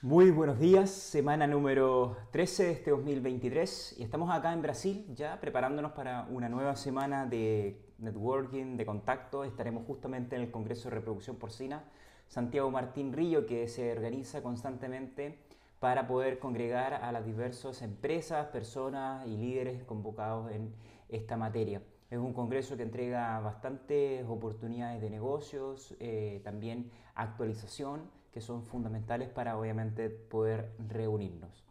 Muy buenos días, semana número 13 de este 2023 y estamos acá en Brasil ya preparándonos para una nueva semana de networking, de contacto. Estaremos justamente en el Congreso de Reproducción Porcina Santiago Martín Río que se organiza constantemente para poder congregar a las diversas empresas, personas y líderes convocados en esta materia. Es un congreso que entrega bastantes oportunidades de negocios, eh, también actualización, que son fundamentales para obviamente poder reunirnos.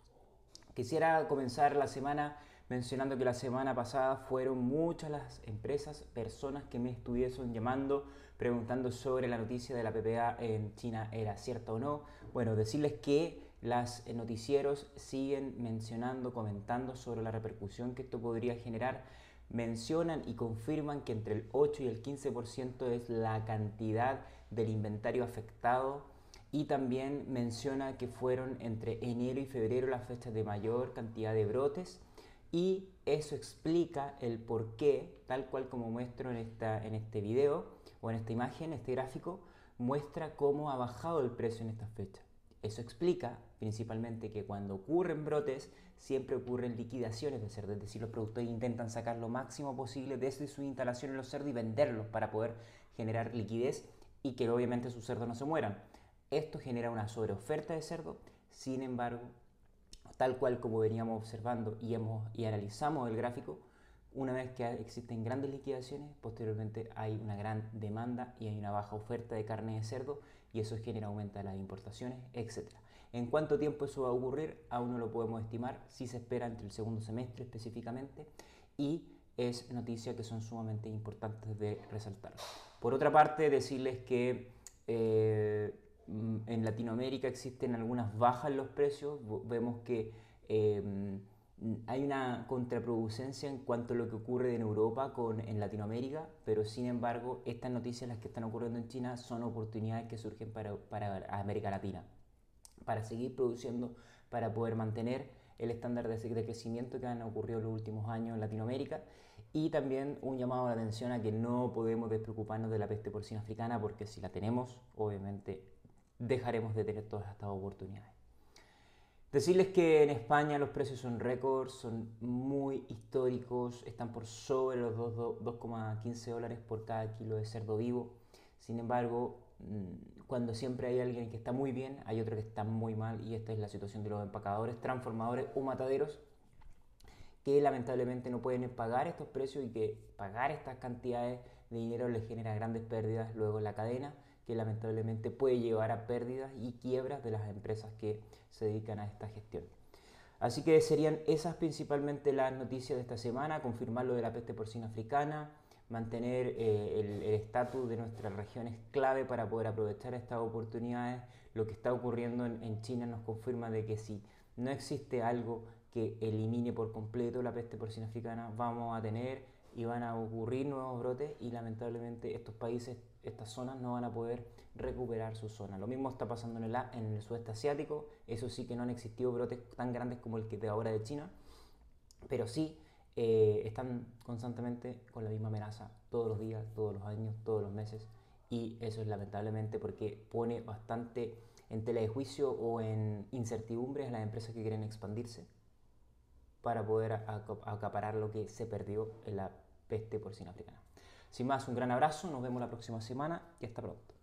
Quisiera comenzar la semana mencionando que la semana pasada fueron muchas las empresas, personas que me estuviesen llamando, preguntando sobre la noticia de la PPA en China era cierta o no. Bueno, decirles que las noticieros siguen mencionando, comentando sobre la repercusión que esto podría generar mencionan y confirman que entre el 8 y el 15% es la cantidad del inventario afectado y también menciona que fueron entre enero y febrero las fechas de mayor cantidad de brotes y eso explica el por qué, tal cual como muestro en, esta, en este video o en esta imagen, este gráfico, muestra cómo ha bajado el precio en estas fechas. Eso explica principalmente que cuando ocurren brotes siempre ocurren liquidaciones de cerdos, es decir, los productores intentan sacar lo máximo posible desde su instalación en los cerdos y venderlos para poder generar liquidez y que obviamente sus cerdos no se mueran. Esto genera una sobreoferta de cerdo, sin embargo, tal cual como veníamos observando y, hemos, y analizamos el gráfico, una vez que existen grandes liquidaciones, posteriormente hay una gran demanda y hay una baja oferta de carne de cerdo y eso genera aumento de las importaciones, etc. ¿En cuánto tiempo eso va a ocurrir? Aún no lo podemos estimar, si se espera entre el segundo semestre específicamente y es noticia que son sumamente importantes de resaltar. Por otra parte, decirles que eh, en Latinoamérica existen algunas bajas en los precios, vemos que... Eh, hay una contraproducencia en cuanto a lo que ocurre en Europa con en Latinoamérica, pero sin embargo estas noticias las que están ocurriendo en China son oportunidades que surgen para, para América Latina, para seguir produciendo, para poder mantener el estándar de, de crecimiento que han ocurrido en los últimos años en Latinoamérica. Y también un llamado de atención a que no podemos despreocuparnos de la peste porcina africana porque si la tenemos, obviamente dejaremos de tener todas estas oportunidades. Decirles que en España los precios son récords, son muy históricos, están por sobre los 2,15 dólares por cada kilo de cerdo vivo. Sin embargo, mm, cuando siempre hay alguien que está muy bien, hay otro que está muy mal y esta es la situación de los empacadores, transformadores o mataderos que lamentablemente no pueden pagar estos precios y que pagar estas cantidades de dinero les genera grandes pérdidas luego en la cadena que lamentablemente puede llevar a pérdidas y quiebras de las empresas que se dedican a esta gestión. Así que serían esas principalmente las noticias de esta semana, confirmar lo de la peste porcina africana, mantener eh, el estatus de nuestra región es clave para poder aprovechar estas oportunidades. Lo que está ocurriendo en, en China nos confirma de que si no existe algo que elimine por completo la peste porcina africana, vamos a tener y van a ocurrir nuevos brotes y lamentablemente estos países, estas zonas no van a poder recuperar su zona. Lo mismo está pasando en el, en el sudeste asiático, eso sí que no han existido brotes tan grandes como el que de ahora de China, pero sí eh, están constantemente con la misma amenaza todos los días, todos los años, todos los meses y eso es lamentablemente porque pone bastante en tela de juicio o en incertidumbres a las empresas que quieren expandirse para poder acaparar lo que se perdió en la peste porcina africana. Sin más, un gran abrazo, nos vemos la próxima semana y hasta pronto.